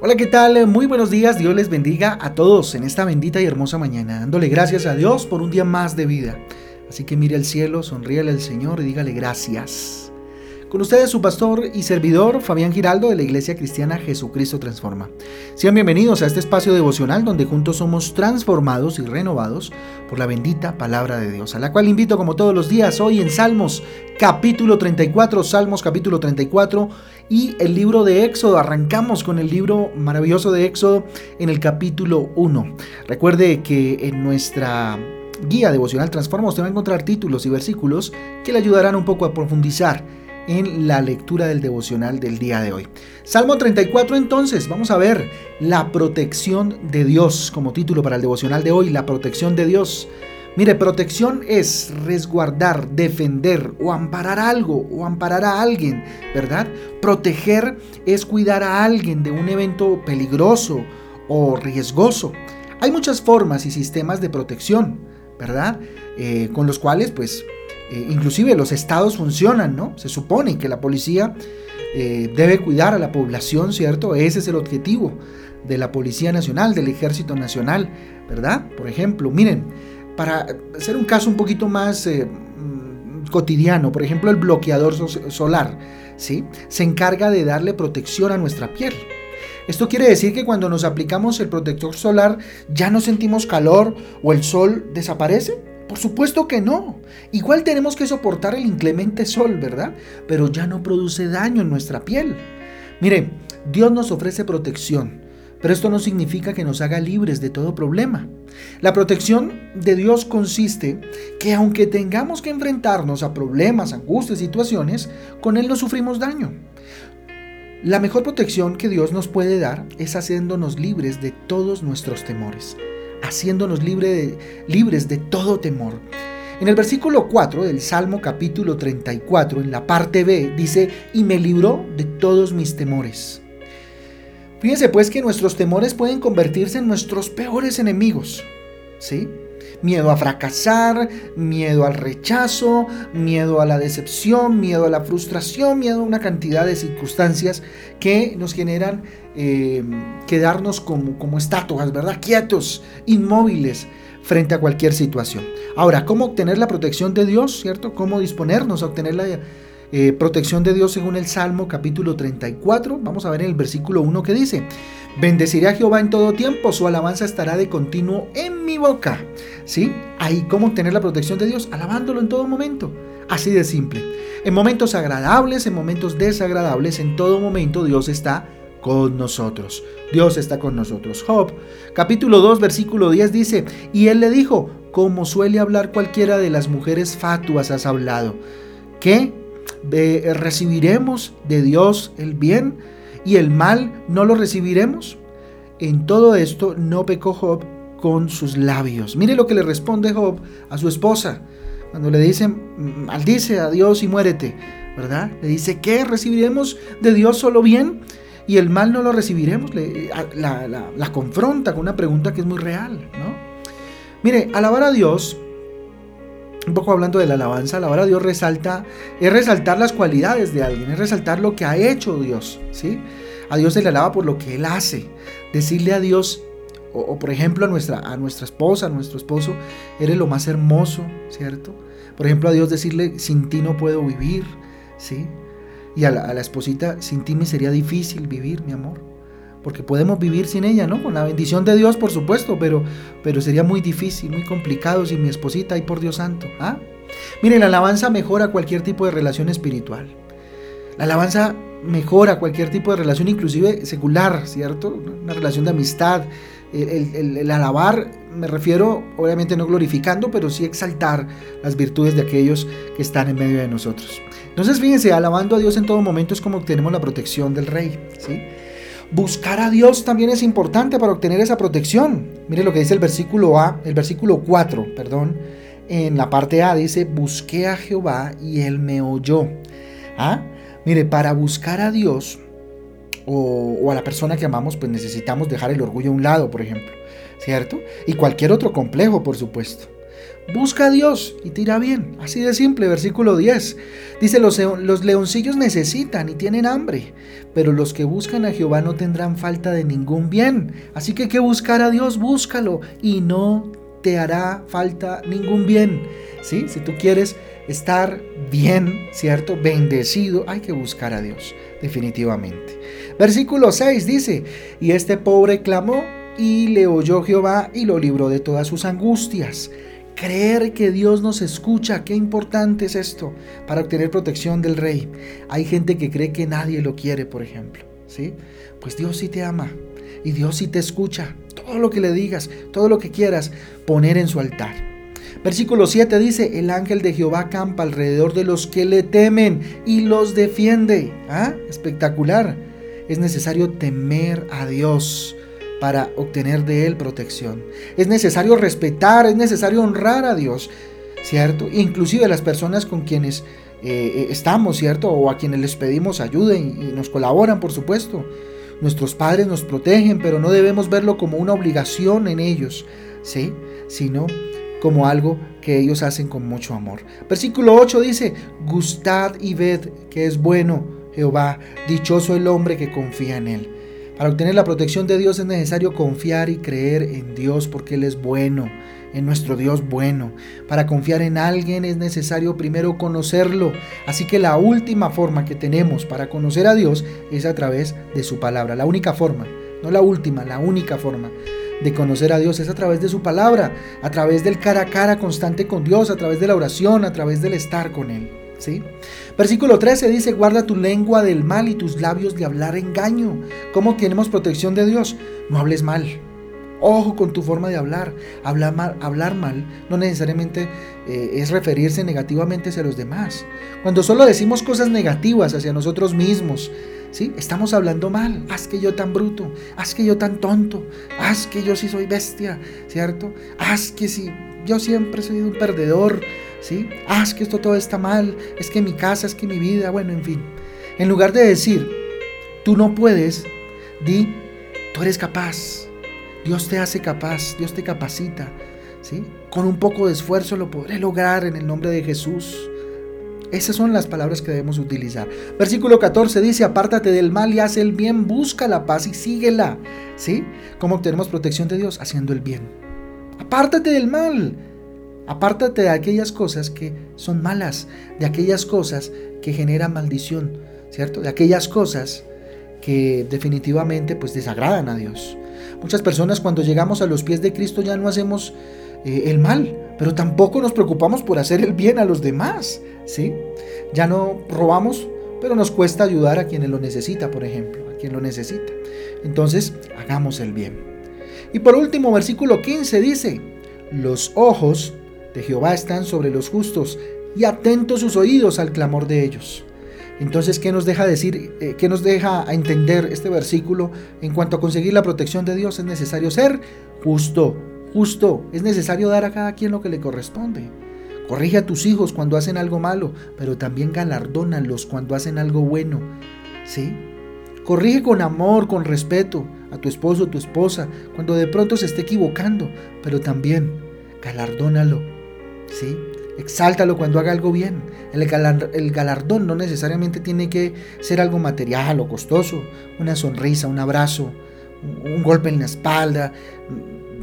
Hola, ¿qué tal? Muy buenos días, Dios les bendiga a todos en esta bendita y hermosa mañana, dándole gracias a Dios por un día más de vida. Así que mire al cielo, sonríale al Señor y dígale gracias. Con ustedes su pastor y servidor Fabián Giraldo de la Iglesia Cristiana Jesucristo Transforma. Sean bienvenidos a este espacio devocional donde juntos somos transformados y renovados por la bendita palabra de Dios, a la cual invito como todos los días hoy en Salmos capítulo 34, Salmos capítulo 34 y el libro de Éxodo. Arrancamos con el libro maravilloso de Éxodo en el capítulo 1. Recuerde que en nuestra guía devocional Transforma usted va a encontrar títulos y versículos que le ayudarán un poco a profundizar en la lectura del devocional del día de hoy. Salmo 34 entonces, vamos a ver la protección de Dios como título para el devocional de hoy, la protección de Dios. Mire, protección es resguardar, defender o amparar algo o amparar a alguien, ¿verdad? Proteger es cuidar a alguien de un evento peligroso o riesgoso. Hay muchas formas y sistemas de protección, ¿verdad? Eh, con los cuales pues eh, inclusive los estados funcionan, ¿no? Se supone que la policía eh, debe cuidar a la población, ¿cierto? Ese es el objetivo de la Policía Nacional, del Ejército Nacional, ¿verdad? Por ejemplo, miren, para hacer un caso un poquito más eh, mm, cotidiano, por ejemplo, el bloqueador solar, ¿sí? Se encarga de darle protección a nuestra piel. Esto quiere decir que cuando nos aplicamos el protector solar ya no sentimos calor o el sol desaparece. Por supuesto que no. Igual tenemos que soportar el inclemente sol, ¿verdad? Pero ya no produce daño en nuestra piel. Mire, Dios nos ofrece protección, pero esto no significa que nos haga libres de todo problema. La protección de Dios consiste que aunque tengamos que enfrentarnos a problemas, angustias, situaciones, con Él no sufrimos daño. La mejor protección que Dios nos puede dar es haciéndonos libres de todos nuestros temores haciéndonos libres de todo temor. En el versículo 4 del Salmo capítulo 34, en la parte B, dice, y me libró de todos mis temores. Fíjense pues que nuestros temores pueden convertirse en nuestros peores enemigos. ¿Sí? Miedo a fracasar, miedo al rechazo, miedo a la decepción, miedo a la frustración, miedo a una cantidad de circunstancias que nos generan eh, quedarnos como, como estatuas, ¿verdad? Quietos, inmóviles frente a cualquier situación. Ahora, ¿cómo obtener la protección de Dios, cierto? ¿Cómo disponernos a obtener la eh, protección de Dios según el Salmo capítulo 34? Vamos a ver en el versículo 1 que dice, Bendeciré a Jehová en todo tiempo, su alabanza estará de continuo en mi boca. ¿Sí? Ahí, ¿cómo obtener la protección de Dios? Alabándolo en todo momento. Así de simple. En momentos agradables, en momentos desagradables, en todo momento Dios está con nosotros. Dios está con nosotros. Job, capítulo 2, versículo 10 dice, y él le dijo, como suele hablar cualquiera de las mujeres fatuas has hablado, que recibiremos de Dios el bien y el mal no lo recibiremos. En todo esto no pecó Job con sus labios. Mire lo que le responde Job a su esposa cuando le dicen, maldice a Dios y muérete, ¿verdad? Le dice, ¿qué? ¿Recibiremos de Dios solo bien? y el mal no lo recibiremos. la, confronta con una pregunta que es muy real, ¿no? Mire, alabar a Dios, un poco hablando de la alabanza, alabar a Dios resalta, es resaltar las cualidades de alguien, es resaltar lo que ha hecho Dios, ¿sí? A Dios se le alaba por lo que Él hace. Decirle a Dios, o, por ejemplo a nuestra, a nuestra esposa, a nuestro esposo, eres lo más hermoso, ¿cierto? Por ejemplo a Dios decirle, sin ti no puedo vivir, ¿sí? Y a la, esposita, sin ti me sería difícil vivir, mi amor. Porque podemos vivir sin ella, ¿no? Con la bendición de Dios, por supuesto, pero, pero sería muy difícil, muy complicado sin mi esposita y por Dios santo. ¿ah? Miren, la alabanza mejora cualquier tipo de relación espiritual. La alabanza mejora cualquier tipo de relación, inclusive secular, ¿cierto? Una relación de amistad. el, alabar, me refiero, obviamente no glorificando, pero sí exaltar las virtudes de aquellos que están en medio de nosotros. Entonces, fíjense, alabando a Dios en todo momento es como obtenemos la protección del rey. ¿sí? Buscar a Dios también es importante para obtener esa protección. Mire lo que dice el versículo A, el versículo 4, perdón. En la parte A dice, busqué a Jehová y él me oyó. ¿Ah? Mire, para buscar a Dios o, o, a la persona que amamos, pues necesitamos dejar el orgullo a un lado, por ejemplo, ¿cierto? Y cualquier otro complejo, por supuesto. Busca a Dios y te irá bien. Así de simple, versículo 10. Dice, los, los, leoncillos necesitan y tienen hambre, pero los que buscan a Jehová no tendrán falta de ningún bien. Así que hay que buscar a Dios, búscalo y no te hará falta ningún bien. ¿Sí? Si tú quieres estar bien, ¿cierto? Bendecido, hay que buscar a Dios, definitivamente. Versículo 6 dice, y este pobre clamó y le oyó Jehová y lo libró de todas sus angustias. Creer que Dios nos escucha, qué importante es esto para obtener protección del rey. Hay gente que cree que nadie lo quiere, por ejemplo, ¿sí? Pues Dios sí te ama y Dios sí te escucha. Todo lo que le digas, todo lo que quieras, poner en su altar. Versículo 7 dice, el ángel de Jehová campa alrededor de los que le temen y los defiende. ¿Ah? Espectacular. Es necesario temer a Dios para obtener de Él protección. Es necesario respetar, es necesario honrar a Dios, ¿cierto? Inclusive las personas con quienes eh, eh, estamos, ¿cierto? O a quienes les pedimos ayuda y, y nos colaboran, por supuesto. Nuestros padres nos protegen, pero no debemos verlo como una obligación en ellos, ¿sí? Sino como algo que ellos hacen con mucho amor. Versículo 8 dice, gustad y ved que es bueno Jehová, dichoso el hombre que confía en él. Para obtener la protección de Dios es necesario confiar y creer en Dios porque Él es bueno, en nuestro Dios bueno. Para confiar en alguien es necesario primero conocerlo. Así que la última forma que tenemos para conocer a Dios es a través de su palabra. La única forma, no la última, la única forma de conocer a Dios es a través de su palabra, a través del cara a cara constante con Dios, a través de la oración, a través del estar con Él. ¿Sí? Versículo 13 dice, guarda tu lengua del mal y tus labios de hablar engaño. ¿Cómo tenemos protección de Dios? No hables mal. Ojo con tu forma de hablar. Hablar mal, hablar mal no necesariamente eh, es referirse negativamente hacia los demás. Cuando solo decimos cosas negativas hacia nosotros mismos, ¿sí? estamos hablando mal. Haz que yo tan bruto, haz que yo tan tonto, haz que yo sí soy bestia, ¿cierto? Haz que si yo siempre soy un perdedor, ¿sí? Ah, es que esto todo está mal, es que mi casa, es que mi vida, bueno, en fin. En lugar de decir, tú no puedes, di, tú eres capaz. Dios te hace capaz, Dios te capacita, ¿sí? Con un poco de esfuerzo lo podré lograr en el nombre de Jesús. Esas son las palabras que debemos utilizar. Versículo 14 dice, apártate del mal y haz el bien, busca la paz y síguela. ¿Sí? ¿Cómo obtenemos protección de Dios? Haciendo el bien. Apártate del mal. Apártate de aquellas cosas que son malas, de aquellas cosas que generan maldición, ¿cierto? De aquellas cosas que definitivamente pues desagradan a Dios. Muchas personas cuando llegamos a los pies de Cristo ya no hacemos eh, el mal, pero tampoco nos preocupamos por hacer el bien a los demás, ¿sí? Ya no robamos, pero nos cuesta ayudar a quienes lo necesita, por ejemplo, a quien lo necesita. Entonces, hagamos el bien. Y por último, versículo 15 dice, los ojos de Jehová están sobre los justos y atentos sus oídos al clamor de ellos. Entonces, ¿qué nos deja decir, eh, qué nos deja entender este versículo? En cuanto a conseguir la protección de Dios, es necesario ser justo, justo. Es necesario dar a cada quien lo que le corresponde. Corrige a tus hijos cuando hacen algo malo, pero también galardónalos cuando hacen algo bueno. ¿Sí? Corrige con amor, con respeto a tu esposo tu esposa cuando de pronto se esté equivocando, pero también galardónalo ¿sí? Exáltalo cuando haga algo bien. El, galardón no necesariamente tiene que ser algo material o costoso. Una sonrisa, un abrazo, un golpe en la espalda,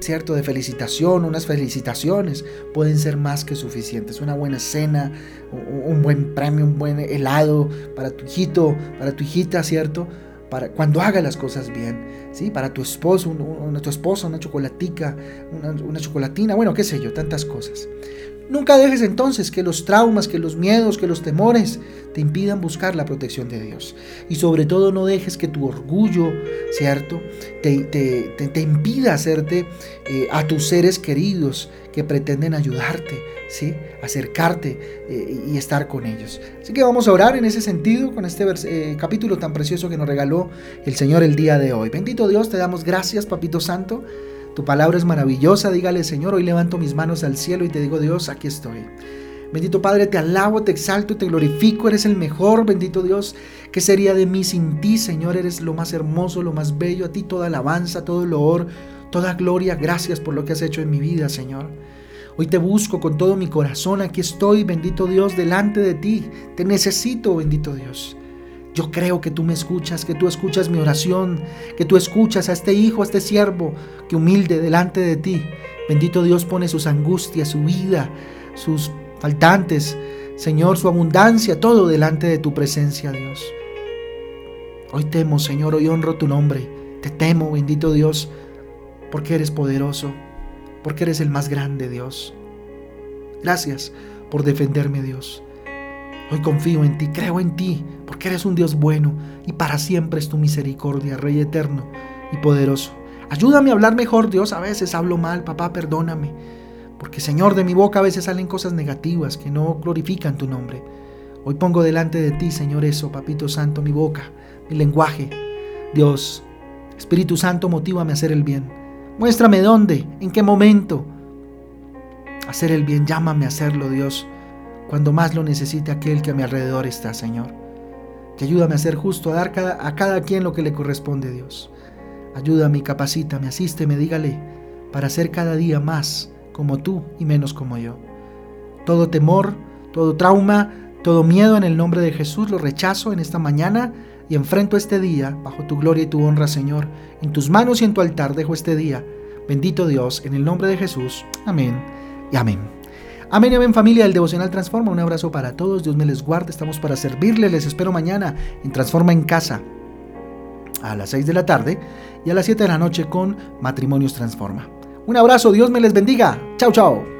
¿cierto? De felicitación, unas felicitaciones pueden ser más que suficientes. Una buena cena, un buen premio, un buen helado para tu hijito, para tu hijita, ¿cierto? Para cuando haga las cosas bien, ¿sí? Para tu esposo, una, tu esposa, una chocolatica, una chocolatina, bueno, qué sé yo, tantas cosas. Nunca dejes entonces que los traumas, que los miedos, que los temores te impidan buscar la protección de Dios. Y sobre todo no dejes que tu orgullo, ¿cierto?, te, impida hacerte eh, a tus seres queridos que pretenden ayudarte, ¿sí?, acercarte eh, y estar con ellos. Así que vamos a orar en ese sentido con este eh, capítulo tan precioso que nos regaló el Señor el día de hoy. Bendito Dios, te damos gracias, Papito Santo tu palabra es maravillosa, dígale Señor, hoy levanto mis manos al cielo y te digo Dios, aquí estoy. Bendito Padre, te alabo, te exalto, te glorifico, eres el mejor, bendito Dios. ¿Qué sería de mí sin ti, Señor? Eres lo más hermoso, lo más bello, a ti toda alabanza, todo loor, toda gloria. Gracias por lo que has hecho en mi vida, Señor. Hoy te busco con todo mi corazón. Aquí estoy, bendito Dios, delante de ti. Te necesito, bendito Dios. Yo creo que tú me escuchas, que tú escuchas mi oración, que tú escuchas a este hijo, a este siervo que humilde delante de ti. Bendito Dios pone sus angustias, su vida, sus faltantes, Señor, su abundancia, todo delante de tu presencia, Dios. Hoy temo, Señor, hoy honro tu nombre. Te temo, bendito Dios, porque eres poderoso, porque eres el más grande, Dios. Gracias por defenderme, Dios. Hoy confío en ti, creo en ti, porque eres un Dios bueno y para siempre es tu misericordia, Rey eterno y poderoso. Ayúdame a hablar mejor, Dios. A veces hablo mal, papá, perdóname. Porque, Señor, de mi boca a veces salen cosas negativas que no glorifican tu nombre. Hoy pongo delante de ti, Señor, eso, Papito Santo, mi boca, mi lenguaje. Dios, Espíritu Santo, motívame a hacer el bien. Muéstrame dónde, en qué momento. Hacer el bien, llámame a hacerlo, Dios, cuando más lo necesite aquel que a mi alrededor está, Señor. Que ayúdame a ser justo, a dar a cada quien lo que le corresponde, Dios. Ayúdame capacítame, asísteme, dígale, para ser cada día más como tú y menos como yo. Todo temor, todo trauma, todo miedo en el nombre de Jesús lo rechazo en esta mañana y enfrento este día bajo tu gloria y tu honra, Señor. En tus manos y en tu altar dejo este día. Bendito Dios, en el nombre de Jesús. Amén y amén. Amén y amén familia del Devocional Transforma. Un abrazo para todos. Dios me les guarde. Estamos para servirles. Les espero mañana en Transforma en Casa a las 6 de la tarde y a las 7 de la noche con Matrimonios Transforma. Un abrazo, Dios me les bendiga. Chao, chao.